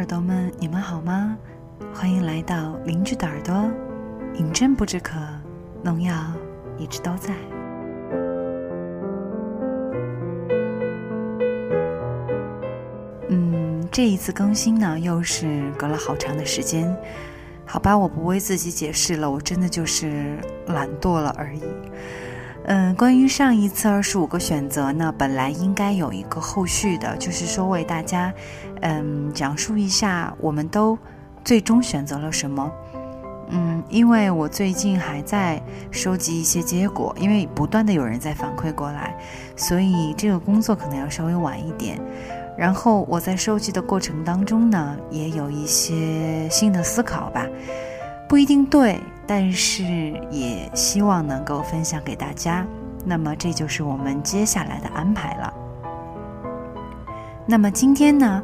耳朵们，你们好吗？欢迎来到邻居的耳朵，饮鸩不止渴，农药一直都在。嗯，这一次更新呢，又是隔了好长的时间。好吧，我不为自己解释了，我真的就是懒惰了而已。嗯，关于上一次二十五个选择呢，本来应该有一个后续的，就是说为大家，嗯，讲述一下我们都最终选择了什么。嗯，因为我最近还在收集一些结果，因为不断的有人在反馈过来，所以这个工作可能要稍微晚一点。然后我在收集的过程当中呢，也有一些新的思考吧，不一定对。但是也希望能够分享给大家，那么这就是我们接下来的安排了。那么今天呢，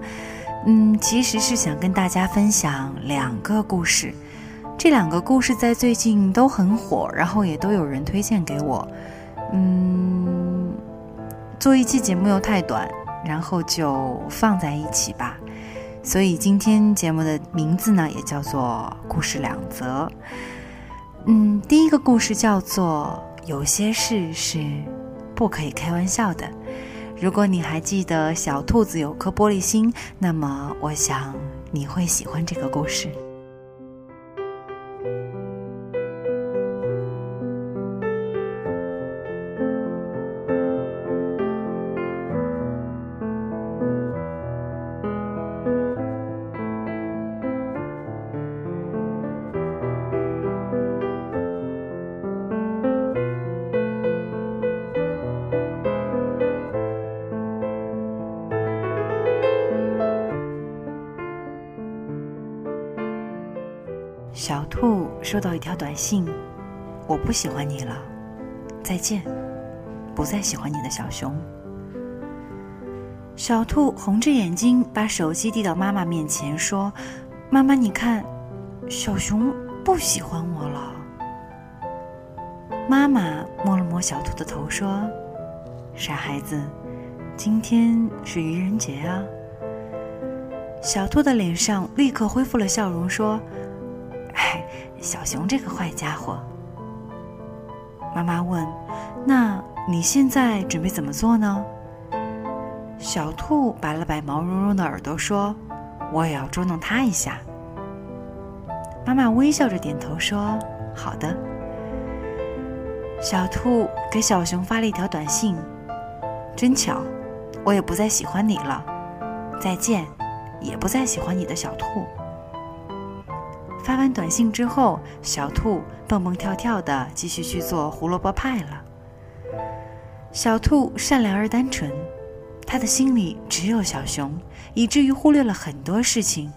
嗯，其实是想跟大家分享两个故事，这两个故事在最近都很火，然后也都有人推荐给我。嗯，做一期节目又太短，然后就放在一起吧。所以今天节目的名字呢，也叫做《故事两则》。嗯，第一个故事叫做《有些事是不可以开玩笑的》。如果你还记得小兔子有颗玻璃心，那么我想你会喜欢这个故事。收到一条短信：“我不喜欢你了，再见，不再喜欢你的小熊。”小兔红着眼睛把手机递到妈妈面前，说：“妈妈，你看，小熊不喜欢我了。”妈妈摸了摸小兔的头，说：“傻孩子，今天是愚人节啊。”小兔的脸上立刻恢复了笑容，说。小熊这个坏家伙，妈妈问：“那你现在准备怎么做呢？”小兔摆了摆毛茸茸的耳朵，说：“我也要捉弄它一下。”妈妈微笑着点头说：“好的。”小兔给小熊发了一条短信：“真巧，我也不再喜欢你了，再见，也不再喜欢你的小兔。”发完短信之后，小兔蹦蹦跳跳的继续去做胡萝卜派了。小兔善良而单纯，他的心里只有小熊，以至于忽略了很多事情，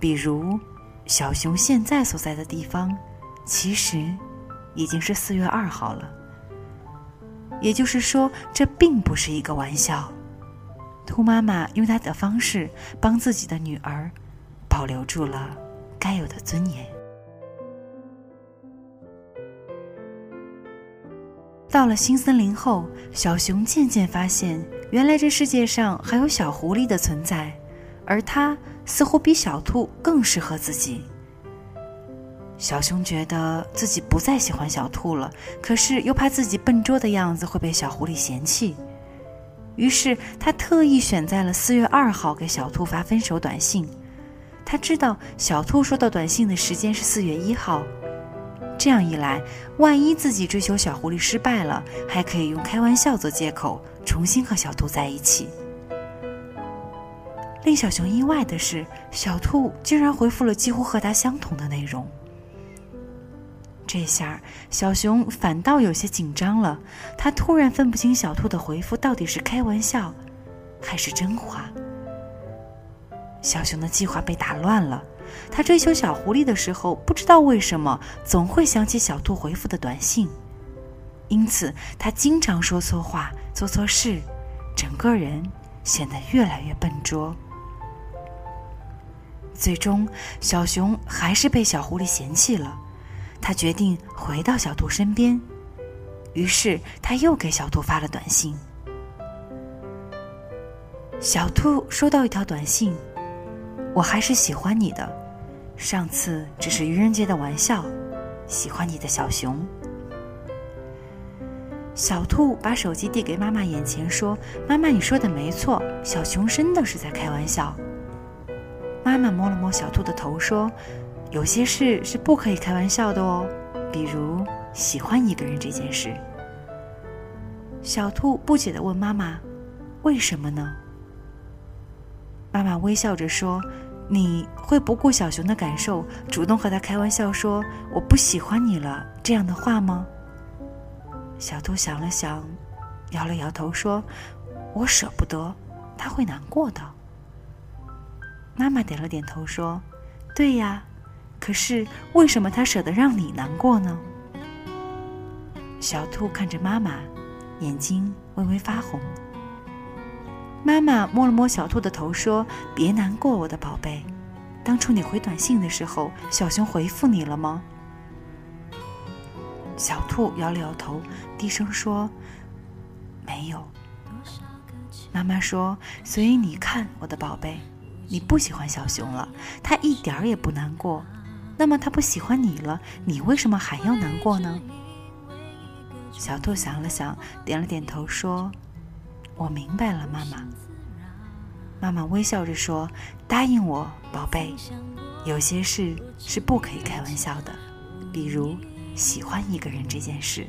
比如小熊现在所在的地方，其实已经是四月二号了。也就是说，这并不是一个玩笑。兔妈妈用她的方式帮自己的女儿保留住了。该有的尊严。到了新森林后，小熊渐渐发现，原来这世界上还有小狐狸的存在，而它似乎比小兔更适合自己。小熊觉得自己不再喜欢小兔了，可是又怕自己笨拙的样子会被小狐狸嫌弃，于是他特意选在了四月二号给小兔发分手短信。他知道小兔收到短信的时间是四月一号，这样一来，万一自己追求小狐狸失败了，还可以用开玩笑做借口，重新和小兔在一起。令小熊意外的是，小兔竟然回复了几乎和他相同的内容。这下小熊反倒有些紧张了，他突然分不清小兔的回复到底是开玩笑，还是真话。小熊的计划被打乱了。他追求小狐狸的时候，不知道为什么总会想起小兔回复的短信，因此他经常说错话、做错事，整个人显得越来越笨拙。最终，小熊还是被小狐狸嫌弃了。他决定回到小兔身边，于是他又给小兔发了短信。小兔收到一条短信。我还是喜欢你的，上次只是愚人节的玩笑。喜欢你的小熊。小兔把手机递给妈妈眼前，说：“妈妈，你说的没错，小熊真的是在开玩笑。”妈妈摸了摸小兔的头，说：“有些事是不可以开玩笑的哦，比如喜欢一个人这件事。”小兔不解的问妈妈：“为什么呢？”妈妈微笑着说：“你会不顾小熊的感受，主动和他开玩笑说‘我不喜欢你了’这样的话吗？”小兔想了想，摇了摇头说：“我舍不得，他会难过的。”妈妈点了点头说：“对呀，可是为什么他舍得让你难过呢？”小兔看着妈妈，眼睛微微发红。妈妈摸了摸小兔的头说：“别难过，我的宝贝。当初你回短信的时候，小熊回复你了吗？”小兔摇了摇头，低声说：“没有。”妈妈说：“所以你看，我的宝贝，你不喜欢小熊了，他一点儿也不难过。那么他不喜欢你了，你为什么还要难过呢？”小兔想了想，点了点头说：“我明白了，妈妈。”妈妈微笑着说：“答应我，宝贝，有些事是不可以开玩笑的，比如……”喜欢一个人这件事，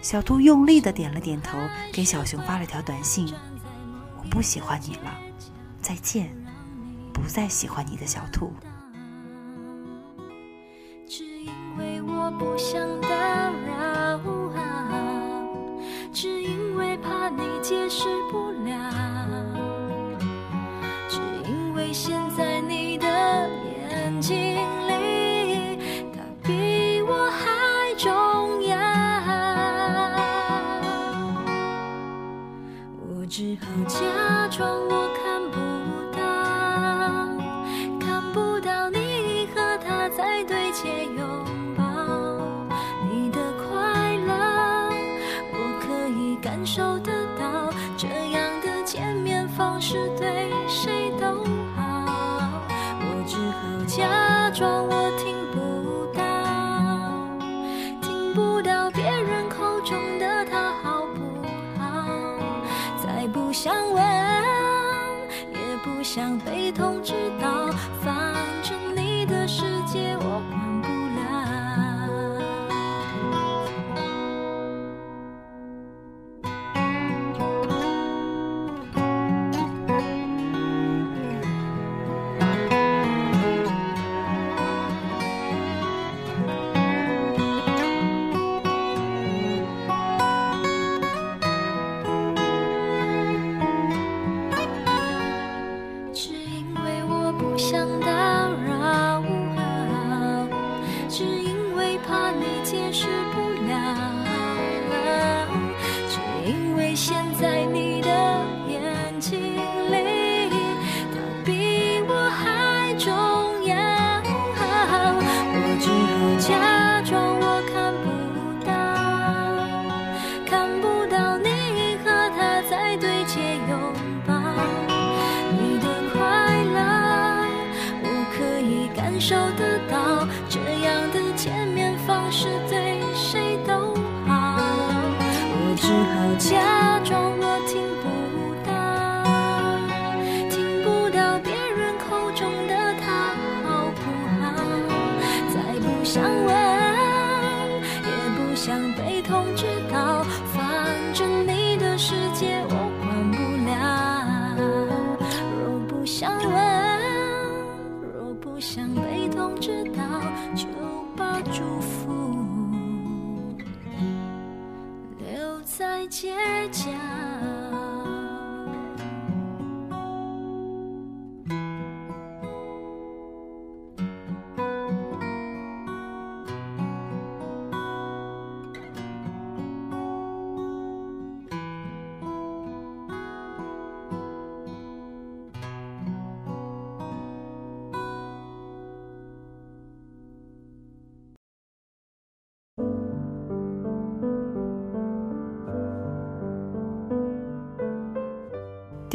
小兔用力的点了点头，给小熊发了条短信：“我不喜欢你了，再见，不再喜欢你的小兔。”只因为我不想打扰，你解释不了，方式对谁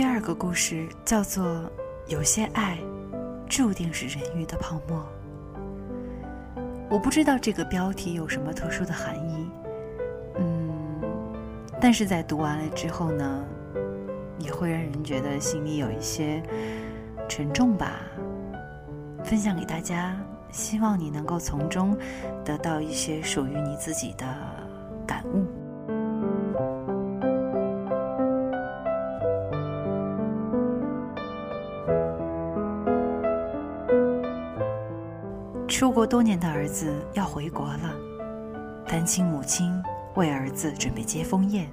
第二个故事叫做《有些爱，注定是人鱼的泡沫。我不知道这个标题有什么特殊的含义，嗯，但是在读完了之后呢，也会让人觉得心里有一些沉重吧。分享给大家，希望你能够从中得到一些属于你自己的多年的儿子要回国了，单亲母亲为儿子准备接风宴。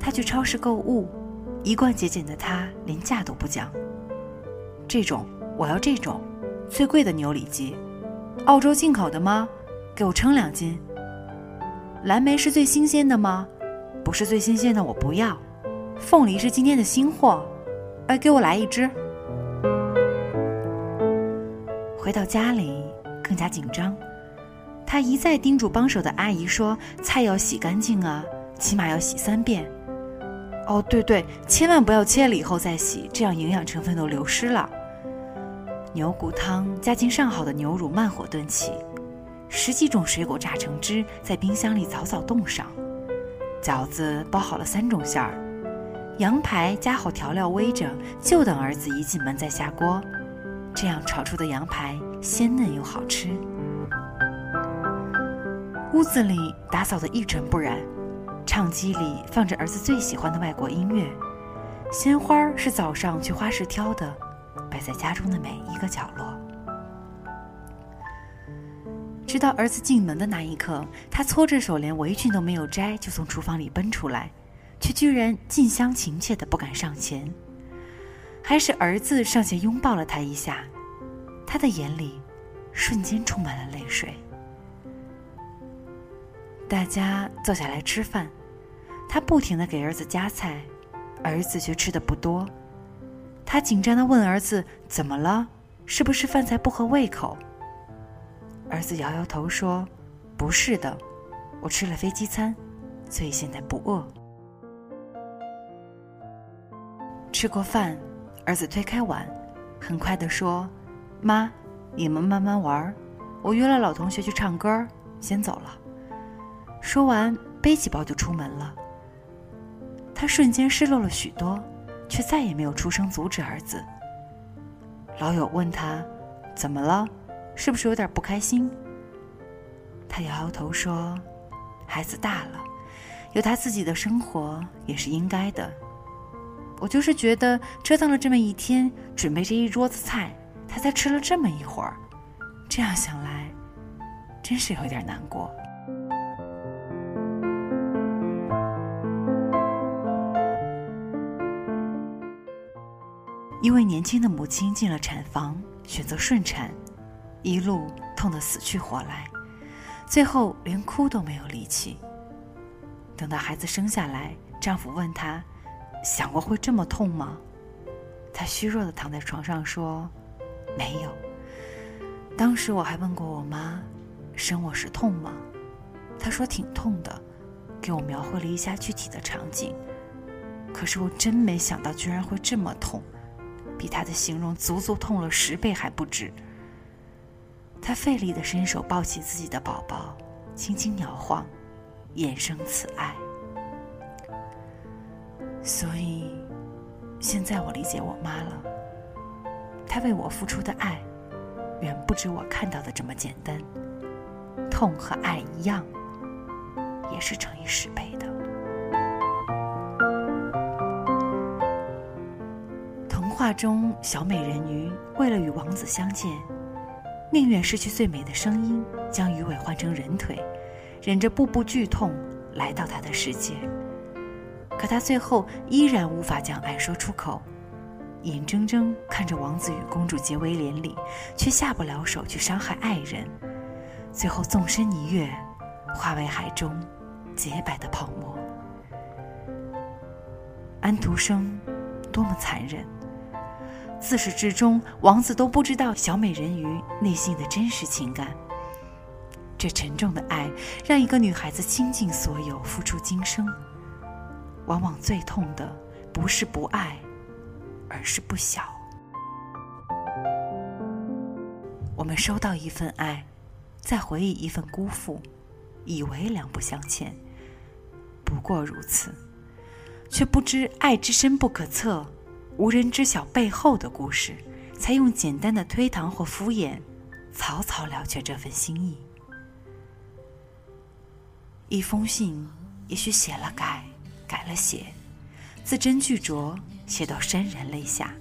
他去超市购物，一贯节俭的他连价都不讲。这种我要这种，最贵的牛里脊，澳洲进口的吗？给我称两斤。蓝莓是最新鲜的吗？不是最新鲜的我不要。凤梨是今天的新货，哎，给我来一只。回到家里更加紧张，他一再叮嘱帮手的阿姨说：“菜要洗干净啊，起码要洗三遍。”哦，对对，千万不要切了以后再洗，这样营养成分都流失了。牛骨汤加进上好的牛乳，慢火炖起。十几种水果榨成汁，在冰箱里早早冻上。饺子包好了三种馅儿，羊排加好调料煨着，就等儿子一进门再下锅。这样炒出的羊排鲜嫩又好吃。屋子里打扫得一尘不染，唱机里放着儿子最喜欢的外国音乐，鲜花是早上去花市挑的，摆在家中的每一个角落。直到儿子进门的那一刻，他搓着手，连围裙都没有摘，就从厨房里奔出来，却居然近乡情怯的不敢上前。还是儿子上前拥抱了他一下，他的眼里瞬间充满了泪水。大家坐下来吃饭，他不停的给儿子夹菜，儿子却吃的不多。他紧张的问儿子：“怎么了？是不是饭菜不合胃口？”儿子摇摇头说：“不是的，我吃了飞机餐，所以现在不饿。”吃过饭。儿子推开碗，很快地说：“妈，你们慢慢玩，我约了老同学去唱歌，先走了。”说完，背起包就出门了。他瞬间失落了许多，却再也没有出声阻止儿子。老友问他：“怎么了？是不是有点不开心？”他摇摇头说：“孩子大了，有他自己的生活也是应该的。”我就是觉得折腾了这么一天，准备这一桌子菜，他才吃了这么一会儿，这样想来，真是有点难过。一位年轻的母亲进了产房，选择顺产，一路痛得死去活来，最后连哭都没有力气。等到孩子生下来，丈夫问她。想过会这么痛吗？他虚弱的躺在床上说：“没有。”当时我还问过我妈：“生我时痛吗？”她说：“挺痛的。”给我描绘了一下具体的场景。可是我真没想到，居然会这么痛，比她的形容足足痛了十倍还不止。她费力的伸手抱起自己的宝宝，轻轻摇晃，眼生慈爱。所以，现在我理解我妈了。她为我付出的爱，远不止我看到的这么简单。痛和爱一样，也是乘以十倍的。童话中，小美人鱼为了与王子相见，宁愿失去最美的声音，将鱼尾换成人腿，忍着步步剧痛来到他的世界。可他最后依然无法将爱说出口，眼睁睁看着王子与公主结为连理，却下不了手去伤害爱人，最后纵身一跃，化为海中洁白的泡沫。安徒生多么残忍！自始至终，王子都不知道小美人鱼内心的真实情感。这沉重的爱，让一个女孩子倾尽所有，付出今生。往往最痛的不是不爱，而是不晓。我们收到一份爱，再回忆一份辜负，以为两不相欠，不过如此，却不知爱之深不可测，无人知晓背后的故事，才用简单的推搪或敷衍，草草了却这份心意。一封信，也许写了改，改了写，字斟句酌，写到潸然泪下。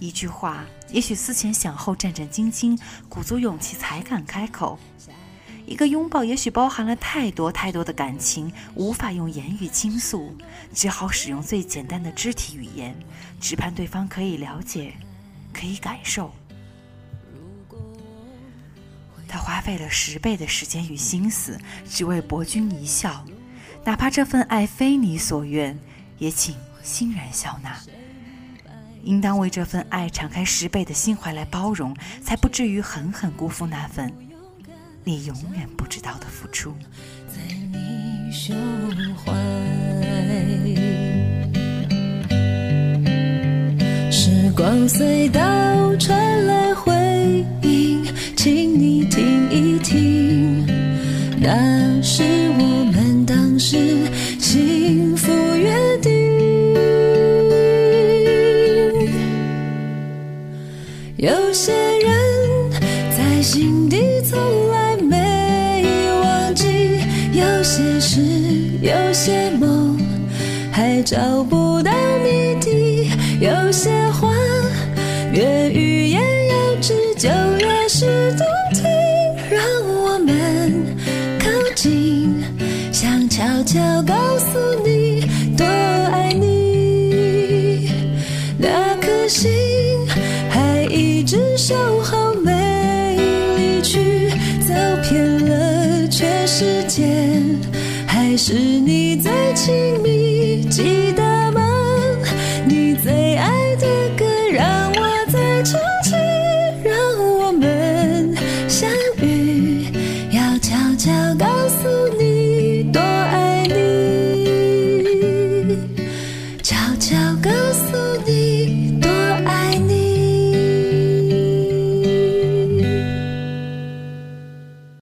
一句话，也许思前想后，战战兢兢，鼓足勇气才敢开口；一个拥抱，也许包含了太多太多的感情，无法用言语倾诉，只好使用最简单的肢体语言，只盼对方可以了解，可以感受。他花费了十倍的时间与心思，只为博君一笑。哪怕这份爱非你所愿，也请欣然笑纳。应当为这份爱敞开十倍的心怀来包容，才不至于狠狠辜负那份你永远不知道的付出。在你胸怀，时光隧道传来回音，请你听一听，那是幸福约定。有些人，在心底从来没忘记；有些事，有些梦，还找不是你最亲。